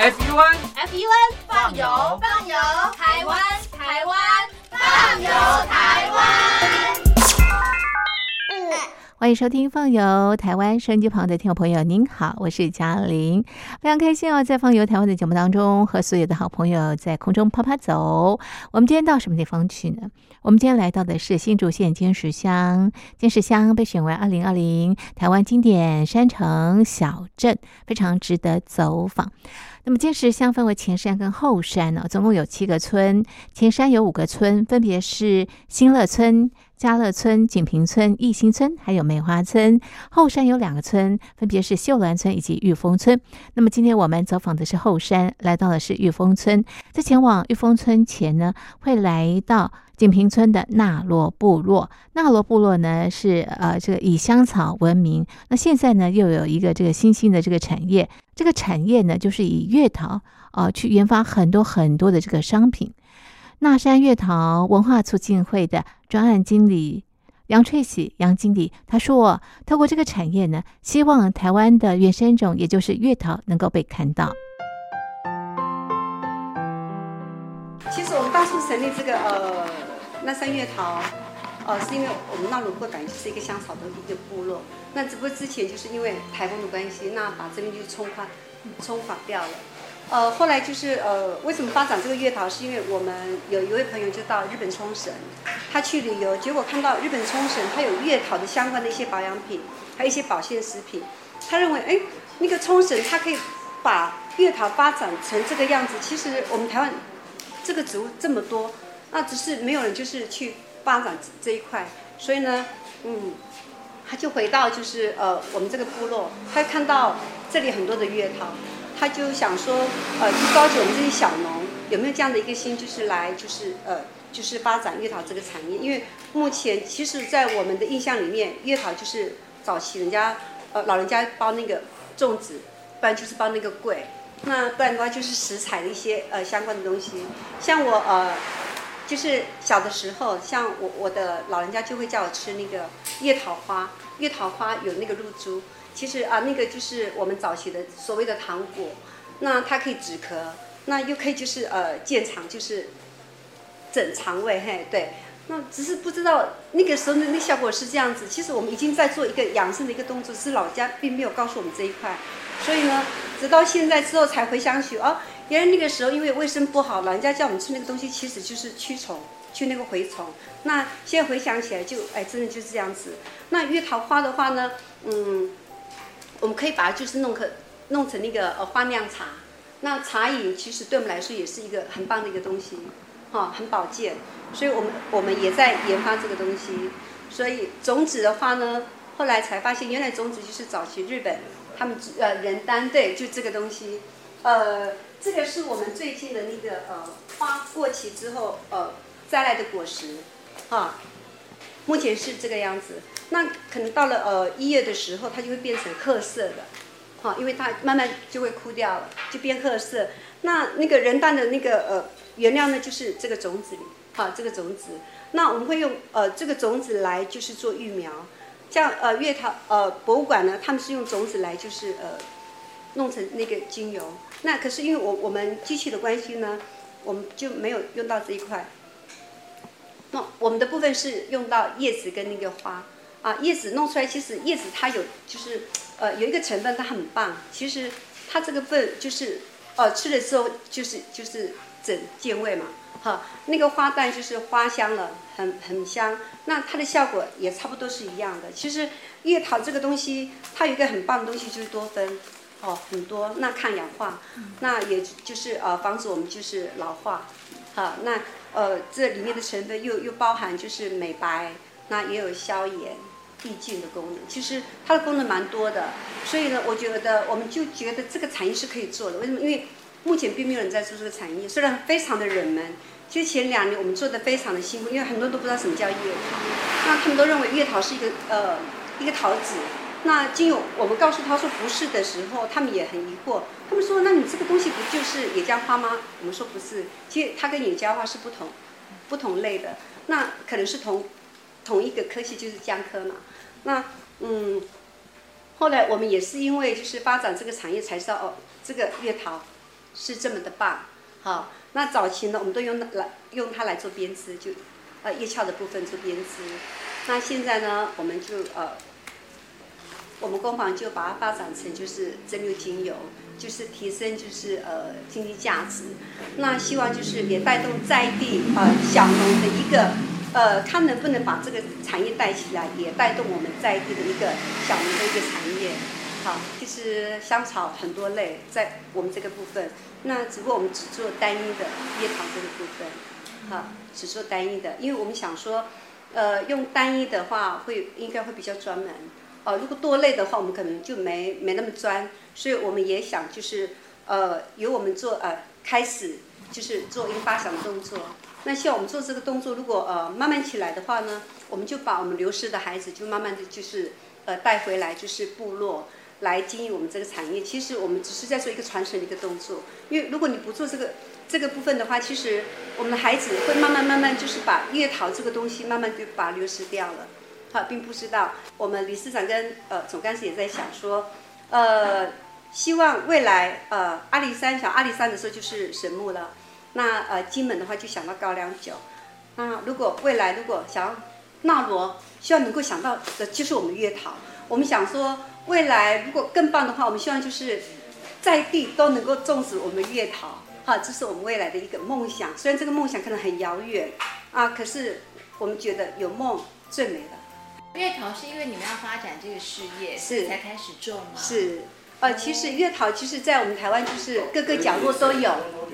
FUN FUN 放油放油，台湾台湾放油台湾。欢迎收听《放游台湾》收音机旁的听众朋友，您好，我是嘉玲，非常开心哦，在《放游台湾》的节目当中，和所有的好朋友在空中啪啪走。我们今天到什么地方去呢？我们今天来到的是新竹县尖石乡，尖石乡被选为二零二零台湾经典山城小镇，非常值得走访。那么尖石乡分为前山跟后山呢，总共有七个村，前山有五个村，分别是新乐村。嘉乐村、锦屏村、义兴村，还有梅花村。后山有两个村，分别是秀峦村以及玉峰村。那么今天我们走访的是后山，来到的是玉峰村。在前往玉峰村前呢，会来到锦屏村的纳罗部落。纳罗部落呢是呃这个以香草闻名。那现在呢又有一个这个新兴的这个产业，这个产业呢就是以月桃啊去研发很多很多的这个商品。纳山月桃文化促进会的专案经理杨翠喜杨经理他说：“透过这个产业呢，希望台湾的原生种，也就是月桃，能够被看到。其实我们当初成立这个呃那山月桃，呃是因为我们纳鲁部本来就是一个香草的一个部落，那只不过之前就是因为台风的关系，那把这边就冲垮冲垮掉了。”呃，后来就是呃，为什么发展这个月桃？是因为我们有一位朋友就到日本冲绳，他去旅游，结果看到日本冲绳他有月桃的相关的一些保养品，还有一些保健食品。他认为，哎，那个冲绳它可以把月桃发展成这个样子。其实我们台湾这个植物这么多，那只是没有人就是去发展这一块。所以呢，嗯，他就回到就是呃我们这个部落，他看到这里很多的月桃。他就想说，呃，就召集我们这些小农，有没有这样的一个心，就是来，就是呃，就是发展月桃这个产业。因为目前其实，在我们的印象里面，月桃就是早期人家呃老人家包那个粽子，不然就是包那个桂，那不然的话就是食材的一些呃相关的东西。像我呃，就是小的时候，像我我的老人家就会叫我吃那个月桃花，月桃花有那个露珠。其实啊，那个就是我们早期的所谓的糖果，那它可以止咳，那又可以就是呃健肠，就是整肠胃，嘿，对。那只是不知道那个时候的那效果是这样子。其实我们已经在做一个养生的一个动作，是老家并没有告诉我们这一块。所以呢，直到现在之后才回想起，哦，原来那个时候因为卫生不好，老人家叫我们吃那个东西，其实就是驱虫，驱那个蛔虫。那现在回想起来，就哎，真的就是这样子。那月桃花的话呢，嗯。我们可以把它就是弄个弄成那个呃花酿茶，那茶饮其实对我们来说也是一个很棒的一个东西，哈，很保健，所以我们我们也在研发这个东西。所以种子的话呢，后来才发现原来种子就是早期日本他们呃人丹对，就这个东西，呃，这个是我们最近的那个呃花过期之后呃摘来的果实，啊，目前是这个样子。那可能到了呃一月的时候，它就会变成褐色的，好，因为它慢慢就会枯掉了，就变褐色。那那个人蛋的那个呃原料呢，就是这个种子，好，这个种子。那我们会用呃这个种子来就是做育苗，像呃月桃呃博物馆呢，他们是用种子来就是呃弄成那个精油。那可是因为我我们机器的关系呢，我们就没有用到这一块。那我们的部分是用到叶子跟那个花。啊，叶子弄出来，其实叶子它有，就是，呃，有一个成分它很棒。其实它这个份就是，呃，吃了之后就是就是整健胃嘛，哈。那个花瓣就是花香了，很很香。那它的效果也差不多是一样的。其实叶桃这个东西，它有一个很棒的东西就是多酚，哦，很多。那抗氧化，那也就是呃防止我们就是老化，好，那呃这里面的成分又又包含就是美白，那也有消炎。递进的功能，其实它的功能蛮多的，所以呢，我觉得我们就觉得这个产业是可以做的。为什么？因为目前并没有人在做这个产业，虽然非常的冷门。其实前两年我们做的非常的辛苦，因为很多人都不知道什么叫月桃，那他们都认为月桃是一个呃一个桃子。那经有我们告诉他说不是的时候，他们也很疑惑。他们说：“那你这个东西不就是野姜花吗？”我们说不是，其实它跟野姜花是不同不同类的。那可能是同同一个科系，就是姜科嘛。那嗯，后来我们也是因为就是发展这个产业才知道哦，这个月桃是这么的棒。好，那早期呢，我们都用来用它来做编织，就呃叶鞘的部分做编织。那现在呢，我们就呃，我们工坊就把它发展成就是蒸馏精油，就是提升就是呃经济价值。那希望就是也带动在地呃小农的一个呃，看能不能把这个产业带起来，也带动我们在地的一个小农的一个产业。好，就是香草很多类，在我们这个部分，那只不过我们只做单一的叶桃这个部分，好，只做单一的，因为我们想说，呃，用单一的话会应该会比较专门，哦，如果多类的话，我们可能就没没那么专，所以我们也想就是呃，由我们做呃开始，就是做一个发想的动作。那像我们做这个动作，如果呃慢慢起来的话呢，我们就把我们流失的孩子就慢慢的就是呃带回来，就是部落。来经营我们这个产业，其实我们只是在做一个传承的一个动作。因为如果你不做这个这个部分的话，其实我们的孩子会慢慢慢慢就是把月桃这个东西慢慢就把它流失掉了。好，并不知道我们理事长跟呃总干事也在想说，呃，希望未来呃阿里山想阿里山的时候就是神木了，那呃金门的话就想到高粱酒。那如果未来如果想要纳罗，希望能够想到的就是我们月桃。我们想说。未来如果更棒的话，我们希望就是在地都能够种植我们月桃，哈，这是我们未来的一个梦想。虽然这个梦想可能很遥远，啊，可是我们觉得有梦最美了。月桃是因为你们要发展这个事业，是才开始种吗？是，呃，其实月桃其实在我们台湾就是各个角落都有，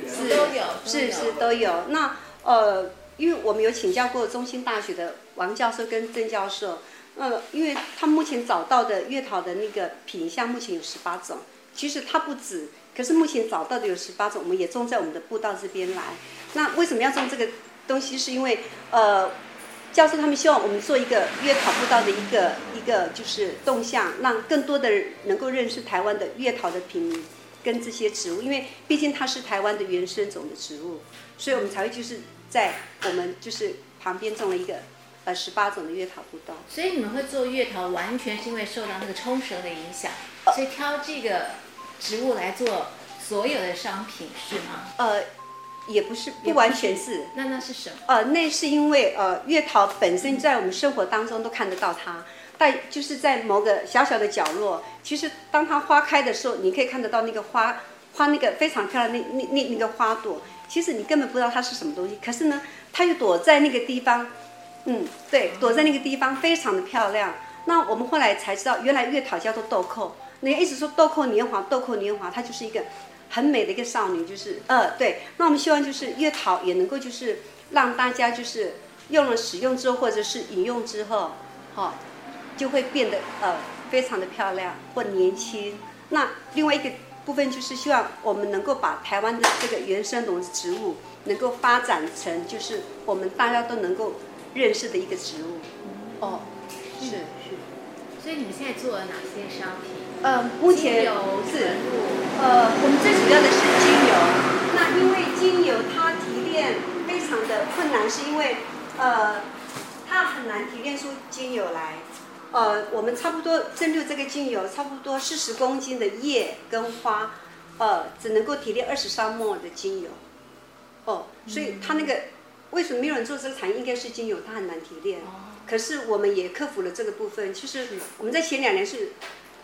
是都有，是是都有。那呃，因为我们有请教过中兴大学的王教授跟郑教授。呃，因为他目前找到的月桃的那个品相，目前有十八种。其实它不止，可是目前找到的有十八种，我们也种在我们的步道这边来。那为什么要种这个东西？是因为呃，教授他们希望我们做一个月桃步道的一个一个就是动向，让更多的人能够认识台湾的月桃的品名跟这些植物。因为毕竟它是台湾的原生种的植物，所以我们才会就是在我们就是旁边种了一个。呃，十八种的月桃步道，所以你们会做月桃，完全是因为受到那个冲绳的影响，所以挑这个植物来做所有的商品，是吗？呃，也不是，不完全是。那那是什么？呃，那是因为呃，月桃本身在我们生活当中都看得到它，但就是在某个小小的角落，其实当它花开的时候，你可以看得到那个花花那个非常漂亮那那那那个花朵，其实你根本不知道它是什么东西，可是呢，它又躲在那个地方。嗯，对，躲在那个地方非常的漂亮。那我们后来才知道，原来月桃叫做豆蔻。那一直说豆蔻年华，豆蔻年华，它就是一个很美的一个少女，就是呃，对。那我们希望就是月桃也能够就是让大家就是用了使用之后，或者是饮用之后，哈，就会变得呃非常的漂亮或年轻。那另外一个部分就是希望我们能够把台湾的这个原生种植物能够发展成就是我们大家都能够。认识的一个植物，哦，是是，所以你们现在做了哪些商品？呃，目前是，呃，我们最主要的是精油。那因为精油它提炼非常的困难，是因为呃，它很难提炼出精油来。呃，我们差不多蒸馏这个精油，差不多四十公斤的叶跟花，呃，只能够提炼二十三沫的精油。哦，所以它那个。为什么没有人做这个产业？应该是精油，它很难提炼。哦可是我们也克服了这个部分。其实我们在前两年是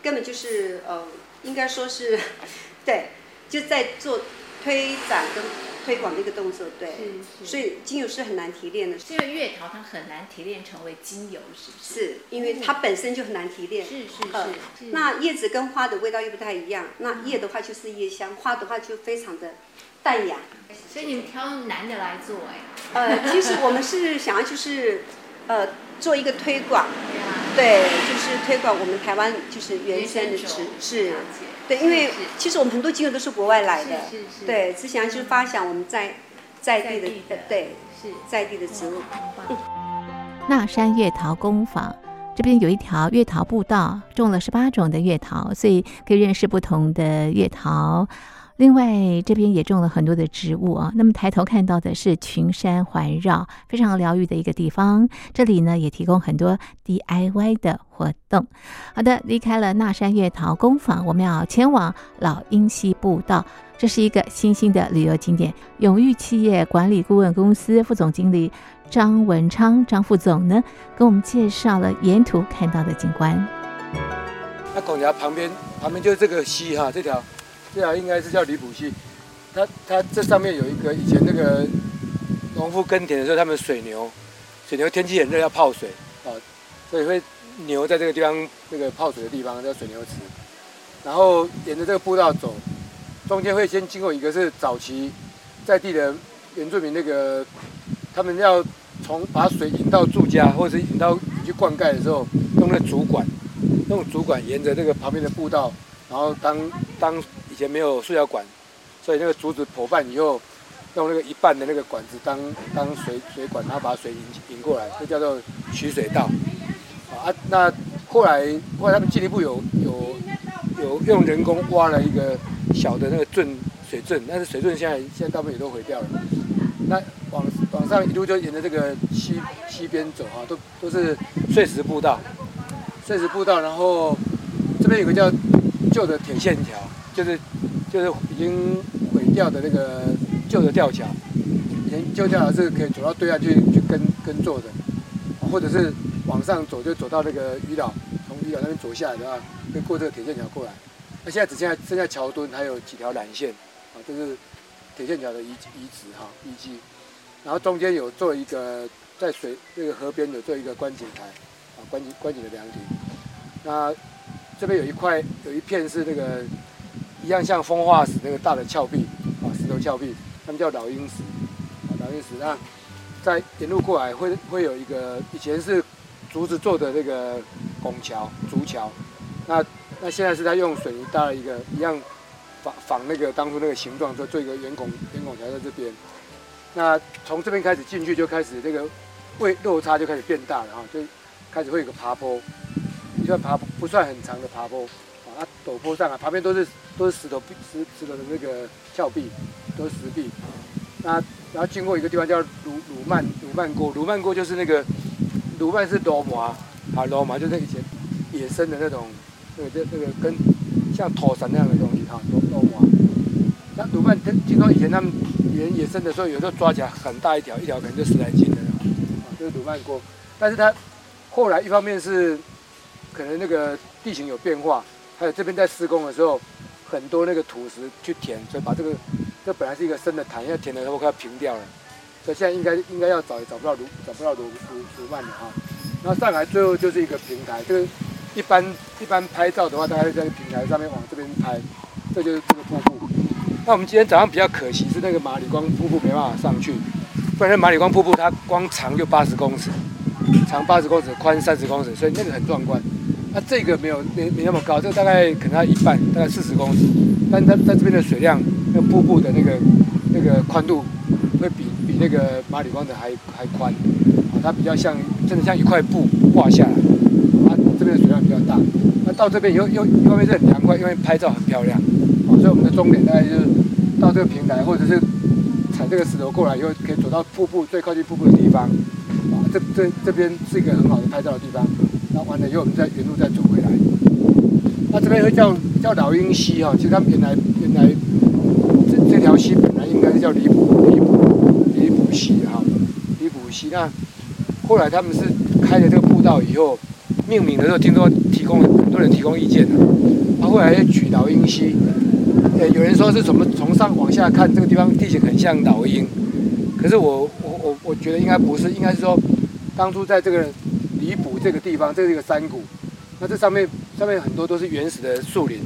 根本就是呃，应该说是 对，就在做推展跟推广的一个动作。对，所以精油是很难提炼的。因为月桃它很难提炼成为精油，是不是？是因为它本身就很难提炼。是是是。那叶子跟花的味道又不太一样。那叶的话就是叶香，花的话就非常的淡雅。所以你们挑男的来做哎？呃，其实我们是想要就是，呃，做一个推广，对，就是推广我们台湾就是原生的植是，对，因为其实我们很多精油都是国外来的，对，只想就是发想我们在在地的对，是在地的植物。那山月桃工坊这边有一条月桃步道，种了十八种的月桃，所以可以认识不同的月桃。另外，这边也种了很多的植物啊。那么抬头看到的是群山环绕，非常疗愈的一个地方。这里呢，也提供很多 DIY 的活动。好的，离开了那山月桃工坊，我们要前往老鹰溪步道。这是一个新兴的旅游景点。永裕企业管理顾问公司副总经理张文昌张副总呢，给我们介绍了沿途看到的景观。那拱桥旁边，旁边就是这个溪哈，这条。这条应该是叫李浦溪，它它这上面有一个以前那个农夫耕田的时候，他们水牛，水牛天气很热要泡水啊，所以会牛在这个地方那个泡水的地方叫水牛池，然后沿着这个步道走，中间会先经过一个是早期在地的原住民那个，他们要从把水引到住家或者是引到去灌溉的时候，用那竹管，用竹管沿着这个旁边的步道，然后当当。以前没有塑料管，所以那个竹子破半以后，用那个一半的那个管子当当水水管，然后把水引引过来，这叫做取水道。啊，那后来后来他们进一步有有有用人工挖了一个小的那个圳水圳，但是水圳现在现在大部分也都毁掉了。那往往上一路就沿着这个西西边走啊，都都是碎石步道，碎石步道，然后这边有个叫旧的铁线条。就是就是已经毁掉的那个旧的吊桥，以前旧吊桥是可以走到对岸去去耕耕作的，或者是往上走就走到那个渔岛，从渔岛那边走下来的话，可以过这个铁线桥过来。那现在只剩下剩下桥墩还有几条缆线，啊，这是铁线桥的遗遗址哈遗迹。然后中间有做一个在水那个河边有做一个观景台，啊观景观景的凉亭。那这边有一块有一片是那个。一样像风化石那个大的峭壁啊，石头峭壁，他们叫老鹰石啊，老鹰石。那在沿路过来会会有一个以前是竹子做的那个拱桥、竹桥，那那现在是在用水泥搭了一个一样仿仿那个当初那个形状，做做一个圆拱圆拱桥在这边。那从这边开始进去就开始这个位落差就开始变大了哈，就开始会有个爬坡，一段爬不算很长的爬坡。啊，陡坡上啊，旁边都是都是石头壁，石石头的那个峭壁，都是石壁。那然后经过一个地方叫鲁鲁曼鲁曼沟，鲁曼沟就是那个鲁曼是罗马啊，罗马就是以前野生的那种那个那个跟像土山那样的东西哈，罗罗马。那鲁曼听说以前他们原野生的时候，有时候抓起来很大一条，一条可能就十来斤的啊，就是鲁曼沟。但是它后来一方面是可能那个地形有变化。还有这边在施工的时候，很多那个土石去填，所以把这个这本来是一个深的潭，要填的都快要平掉了，所以现在应该应该要找也找不到卢找不到卢卢卢曼的哈。那上来最后就是一个平台，这个一般一般拍照的话，大概在平台上面往这边拍，这就是这个瀑布。那我们今天早上比较可惜是那个马里光瀑布没办法上去，不然马里光瀑布它光长就八十公尺，长八十公尺，宽三十公尺，所以那个很壮观。那这个没有没没那么高，这大概可能要一半，大概四十公尺，但它在这边的水量，那瀑布的那个那个宽度会比比那个马里光的还还宽，啊，它比较像真的像一块布挂下来，啊，这边的水量比较大，那到这边又又因为是很凉快，因为拍照很漂亮，啊，所以我们的终点大概就是到这个平台，或者是踩这个石头过来以后，可以走到瀑布最靠近瀑布的地方，啊，这这这边是一个很好的拍照的地方。那完了以后，我们再原路再走回来。那这边会叫叫老鹰溪哈，其实它原来原来这这条溪本来应该是叫李浦李浦李浦溪哈，李浦溪。那后来他们是开了这个步道以后，命名的时候听说提供很多人提供意见的，他后来取老鹰溪。呃，有人说是怎么从上往下看这个地方地形很像老鹰，可是我我我我觉得应该不是，应该是说当初在这个。离补这个地方，这是一个山谷，那这上面上面很多都是原始的树林，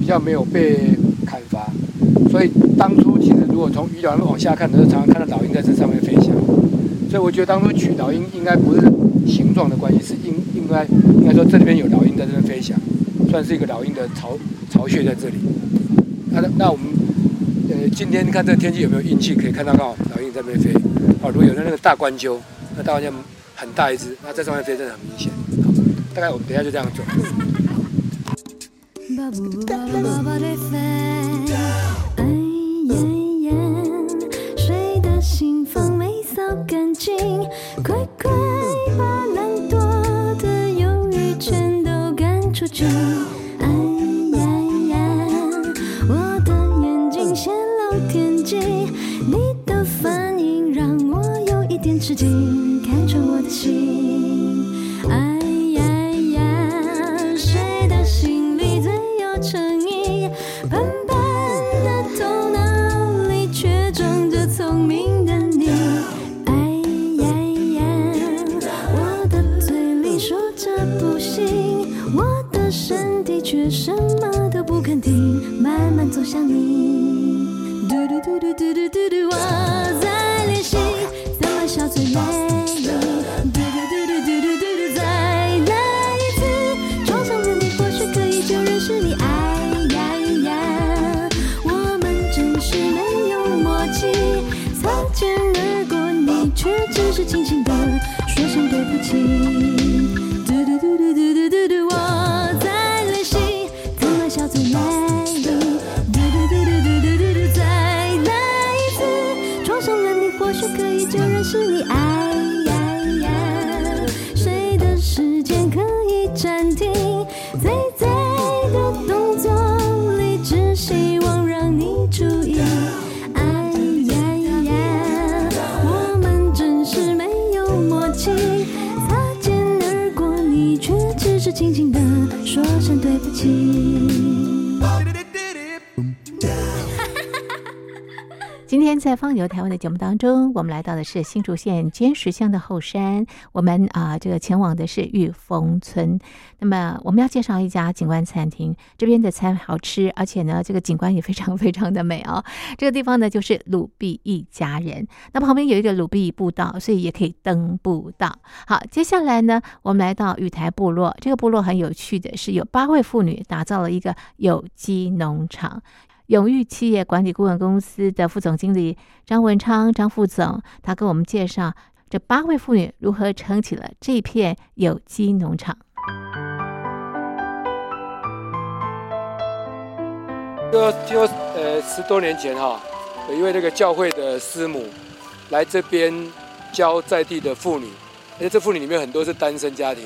比较没有被砍伐，所以当初其实如果从鱼岛那往下看的时候，常常看到老鹰在这上面飞翔，所以我觉得当初取老鹰应该不是形状的关系，是应应该应该说这里边有老鹰在这边飞翔，算是一个老鹰的巢巢穴在这里。那那我们呃今天看这个天气有没有运气可以看到到老鹰在那边飞？哦，如果有那那个大冠鸠，那大冠鸠。很大一只，那在上面飞真的很明显。大概我们等一下就这样做。快快把懒惰的忧郁全都赶出去。放牛台湾的节目当中，我们来到的是新竹县尖石乡的后山，我们啊、这个前往的是玉峰村。那么我们要介绍一家景观餐厅，这边的餐好吃，而且呢这个景观也非常非常的美哦。这个地方呢就是鲁碧一家人，那旁边有一个鲁碧步道，所以也可以登步道。好，接下来呢我们来到玉台部落，这个部落很有趣的是有八位妇女打造了一个有机农场。永裕企业管理顾问公司的副总经理张文昌张副总，他跟我们介绍这八位妇女如何撑起了这片有机农场。就就呃十多年前哈，有一位那个教会的师母来这边教在地的妇女，而且这妇女里面很多是单身家庭，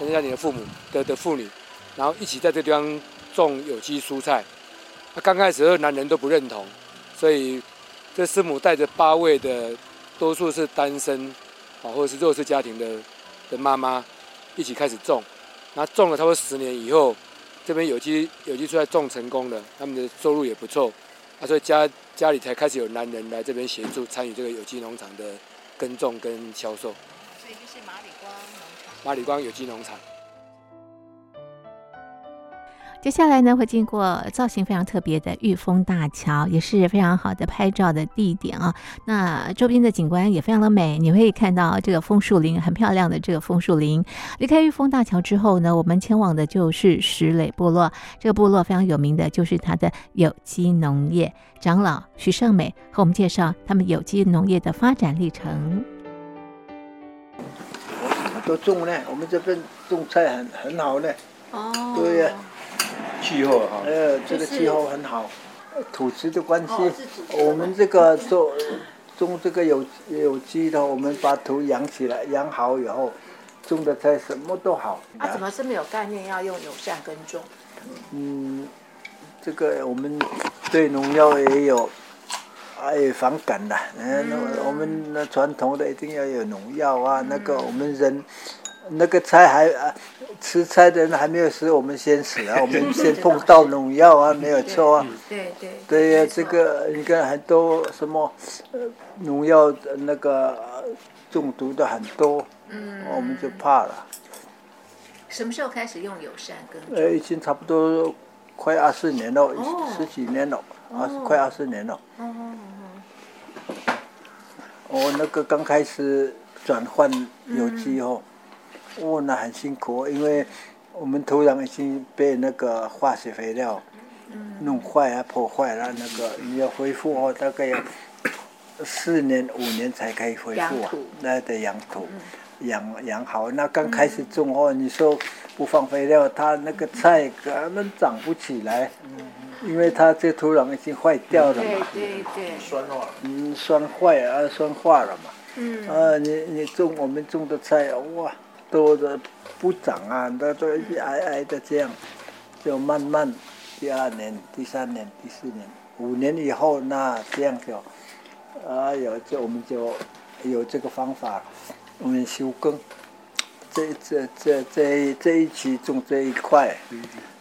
单身家庭的父母的的妇女，然后一起在这地方种有机蔬菜。那刚开始的时候男人都不认同，所以这师母带着八位的，多数是单身啊或者是弱势家庭的的妈妈一起开始种，那种了差不多十年以后。这边有机有机蔬菜种成功了，他们的收入也不错，啊，所以家家里才开始有男人来这边协助参与这个有机农场的耕种跟销售。所以就是马里光农场。马里光有机农场。接下来呢，会经过造型非常特别的玉峰大桥，也是非常好的拍照的地点啊。那周边的景观也非常的美，你会看到这个枫树林很漂亮的这个枫树林。离开玉峰大桥之后呢，我们前往的就是石磊部落。这个部落非常有名的就是它的有机农业。长老徐胜美和我们介绍他们有机农业的发展历程。都种呢，我们这边种菜很很好呢。哦对呀、气候哈，呃，这个气候很好，土质的关系，我们这个种种这个有有机的，我们把土养起来，养好以后，种的菜什么都好。啊，怎么这么有概念要用友善耕种？嗯，这个我们对农药也有，啊也反感的。嗯，那我们那传统的一定要有农药啊，那个我们人。那个菜还啊，吃菜的人还没有死，我们先死啊！我们先碰到农药啊，没有错啊。对对对呀、这个你看很多什么，呃，农药的那个呃中毒的很多，嗯我们就怕了。什么时候开始用友善耕种？呃，已经差不多快二十年了，哦十几年了，二十快二十年了。哦我那个刚开始转换有机后，哦，那很辛苦，因为我们土壤已经被那个化学肥料弄坏啊、破坏了，那个你要恢复哦，大概要四年五年才可以恢复啊，那得养土，养养好。那刚开始种哦，你说不放肥料，它那个菜根本长不起来，因为它这土壤已经坏掉了嘛。对对，酸化。嗯，酸坏啊，酸化了嘛。嗯啊，你你种我们种的菜，哇，多的不长啊，那都一挨挨的这样，就慢慢第二年、第三年、第四年，五年以后，那这样就，啊有就我们就有这个方法，我们休耕，这这这这这一期种这一块，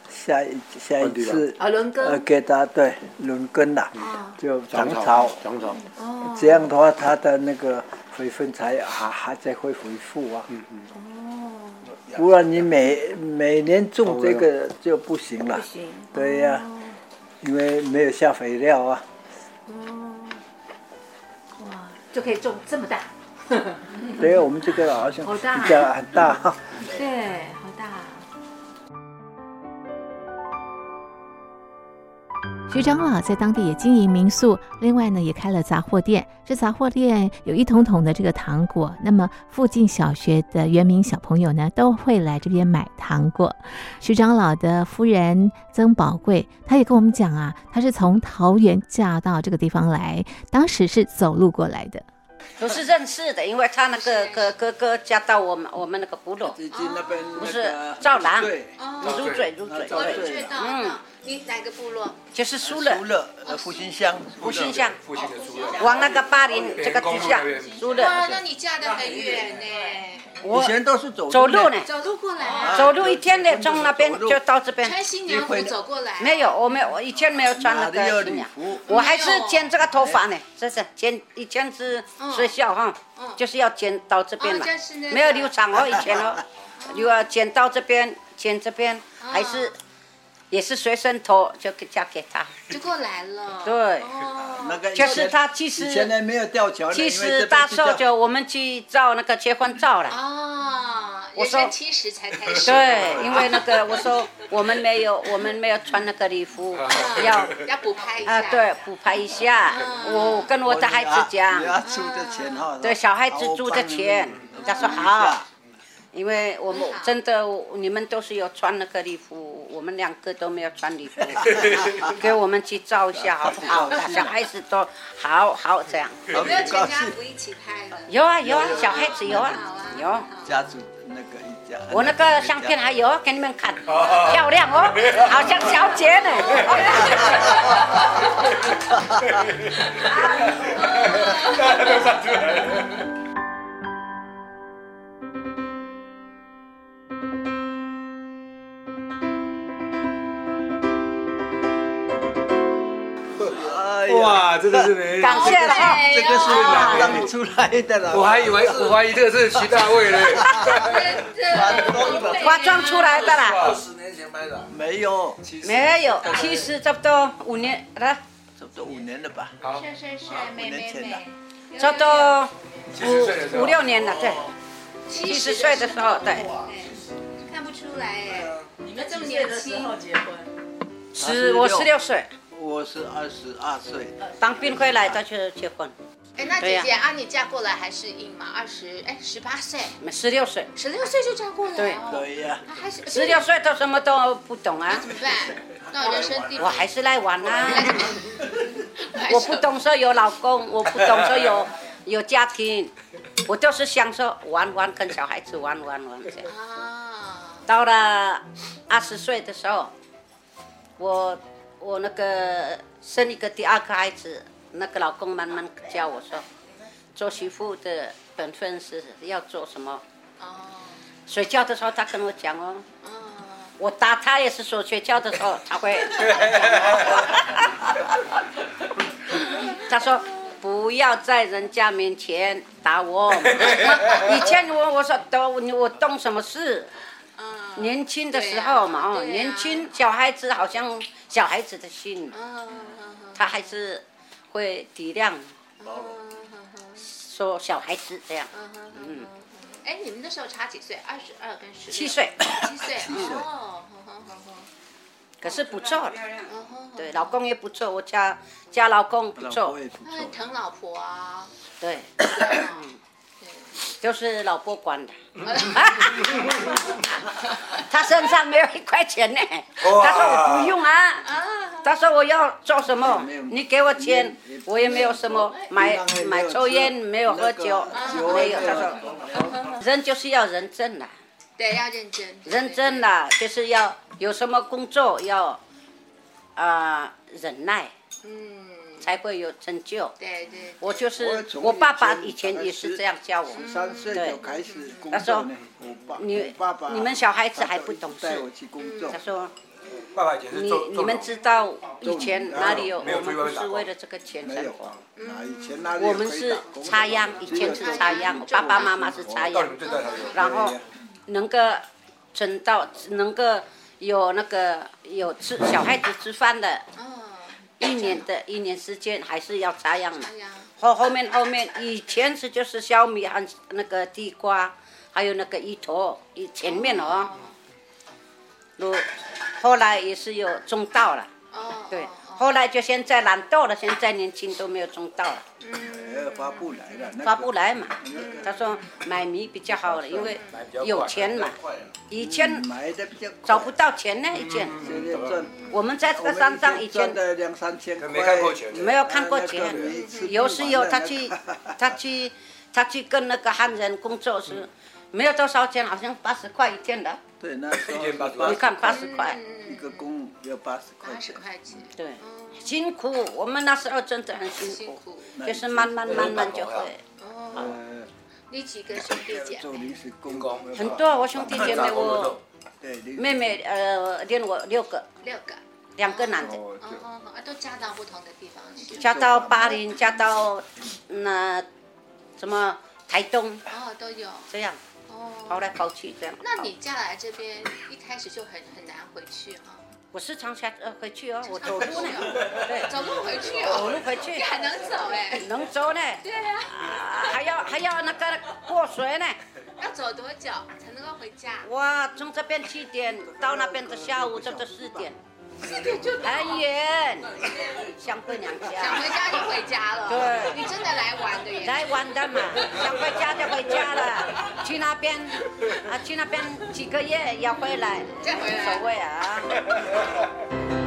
下一下一次啊，轮呃耕，给它对轮耕啦，就长草，长草，这样的话它的那个水分才还还在会恢复啊。嗯嗯，不然你每每年种这个就不行了。不。行，对呀、因为没有下肥料啊。哇，就可以种这么大，对，我们这个好像好大比较很大。对，徐长老在当地也经营民宿，另外呢也开了杂货店。这杂货店有一桶桶的这个糖果，那么附近小学的原民小朋友呢都会来这边买糖果。徐长老的夫人曾宝贵，她也跟我们讲啊，她是从桃园嫁到这个地方来，当时是走路过来的。都是认识的，因为他那个哥哥哥嫁到我们我们那个部落，不是赵兰。对，入赘入赘，嗯，你哪个部落？就是输了呃复兴乡，复兴乡。往那个巴林这个底下输哇，了，那你嫁得很远呢，以我前都是走走路呢，走路过来啊，走路一天呢，从那边就到这边。穿新娘服走过来。没有，我没有，我以前没有穿那个。新娘，服？我还是剪这个头发呢，这是剪，以前是学校哈，就是要剪到这边哦嘛没有留长哦，以前哦，又要剪到这边，剪这边，还是也是随身头就给嫁给他，就过来了。对哦，那个就是他其实没有吊桥呢，其实大时候就我们去照那个结婚照了。哦，人我说七十才开始。对，因为那个我说我们没有，我们没有穿那个礼服，要要补拍一下。啊对补拍一下。我跟我的孩子讲你，要出的钱，对小孩子出的钱，他说好，因为我们真的你们都是有穿那个礼服，我们两个都没有穿礼服，给我们去照一下好不好？小孩子都好好这样。好有没有全，家福一起拍的？有啊有啊，小孩子有啊有。家族那个一家。我那个相片还有给你们看，漂亮哦，好像小姐呢。哇，真的是没。感谢了哈。这个是啊让你出来的了。我还以为我怀疑这个是徐大卫嘞。化妆出来的啦，十年前拍的。没有，没有，其实差不多五年了，差不多五年了吧。好，是是是，美美美。差不多七十岁的时候五六年了，对，七十岁的时候，对，看不出来哎，你们这么年轻，结婚？十我十六岁，我是二十二岁，当兵回来再去结婚，哎，那姐姐啊，你嫁过来还是硬嘛？二十哎，十八岁，十六岁，十六岁就嫁过来对哦。对呀。啊还是十六岁都什么都不懂啊那，怎么办？那我人生地 我还是来玩啊。我不懂说有老公，我不懂说有 有家庭，我就是想说玩玩，跟小孩子玩玩玩这样。啊，到了二十岁的时候，我我那个生一个第二个孩子，那个老公慢慢教我说，做媳妇的本分是要做什么。哦，睡觉的时候他跟我讲哦，哦，我打他也是说睡觉的时候他会，他说不要在人家面前打我。以前我我说都我懂什么事，嗯，年轻的时候嘛，哦，啊年轻小孩子好像小孩子的心，嗯，他还是会体谅嗯说小孩子这样。嗯，哎，你们那时候差几岁？二十二跟十七岁，七岁，哦，可是不做了，对，老公也不做，我家家老公不老错婆，也不他很。疼老婆啊，对，嗯就是老婆管的。他身上没有一块钱呢，他说我不用啊，啊，他说我要做什么，你给我钱我也没有什么买买抽烟，没有喝酒没有。也没有他说人就是要认真的，对，要认真，认真的就是要有什么工作要啊、忍耐，嗯，才会有成就。对对，我就是我我爸爸以以前也是这样教我。十三岁对就开始工他说你我爸爸你们小孩子还不懂事我去工作他。说爸爸以前是你做你们知道以前哪里有？我们不是为了这个钱生活。啊，以前那里有可以我们是插秧，以前是插秧，爸爸妈妈是插秧。然后能够存到，能够有那个有吃小孩子吃饭的，哦，一年的一年时间还是要插秧嘛。后后面后面以前是就是小米和那个地瓜，还有那个芋头，以前面哦，如后来也是有种稻了，哦，对。哦，后来就现在懒惰了，现在年轻都没有种稻了，哎发不来了，发不来嘛。他说买米比较好了，因为有钱嘛，以前买的比较找不到钱呢，以前。现在赚，我们在这个山上以前两三千块，没看过钱。没有看过钱有时有他去他去他去跟那个汉人工作时，没有多少钱，好像八十块一天的，对，那时候一天八十块。你看八十块，一个工要八十块八十，块钱，对，哦，辛苦，我们那时候真的很辛苦，辛苦，就是慢慢慢慢就会。哦，呃，你几个兄弟姐妹？做临时工工很多。我兄弟姐妹，我对，妹妹呃连我六个，六个，两个男的，哦，哦哦，哦啊，都嫁到不同的地方去。嫁到巴林，嫁到那什么台东，哦，都有。这样哦，跑来跑去这样。那你嫁来这边一开始就很很难回去哈、我时常下呃回去哦，我走路。呢，对，走路回去哦？走哦，路回去。你，还能走哎？能走呢，对呀，啊还要还要那个过水呢。要走多久？才能够回家？哇，从这边七点到那边的下午差不多四点，很远，想回娘家想，回家就回家了。对你真的来玩的耶。来玩的嘛，想回家就回家了，去那边啊去那边几个月要回来，再回来无所谓啊。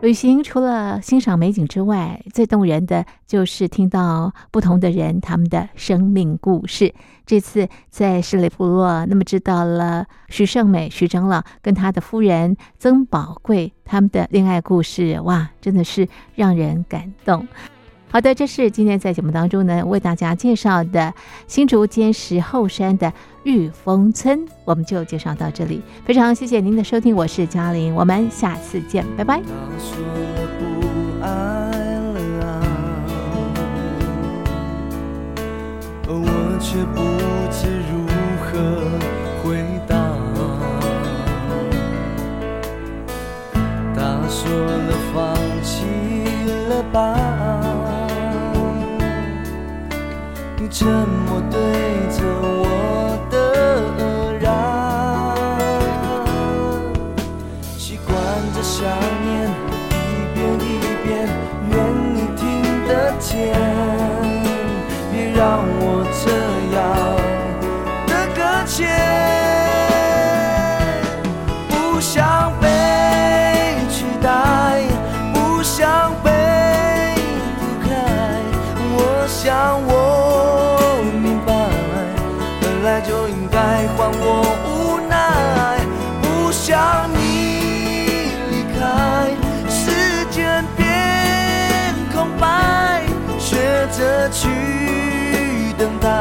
旅行除了欣赏美景之外，最动人的就是听到不同的人他们的生命故事。这次在十里部落，那么知道了徐胜美、徐长老跟他的夫人曾宝贵他们的恋爱故事，哇，真的是让人感动。好的，这是今天在节目当中呢为大家介绍的新竹尖石后山的玉峰村，我们就介绍到这里。非常谢谢您的收听，我是嘉玲，我们下次见，拜拜。去等待，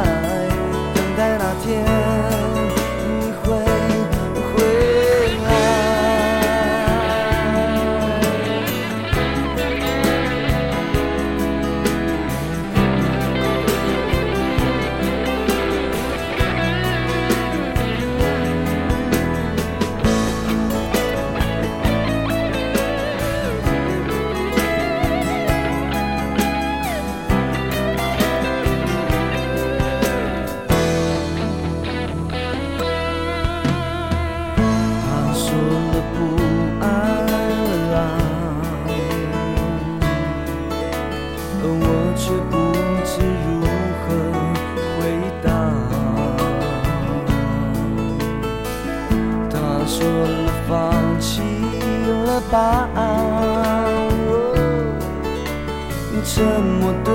沉默对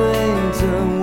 着我。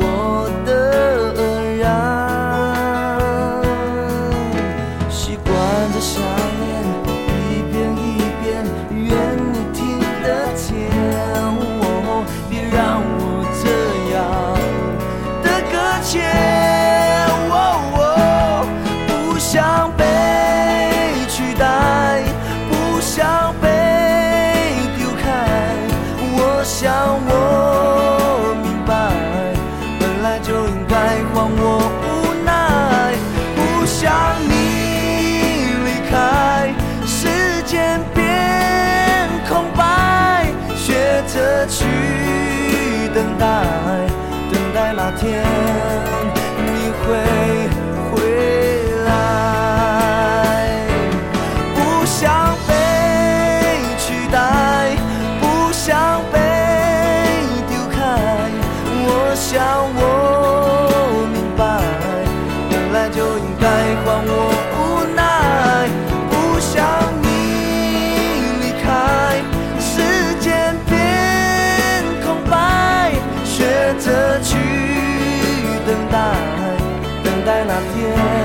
天。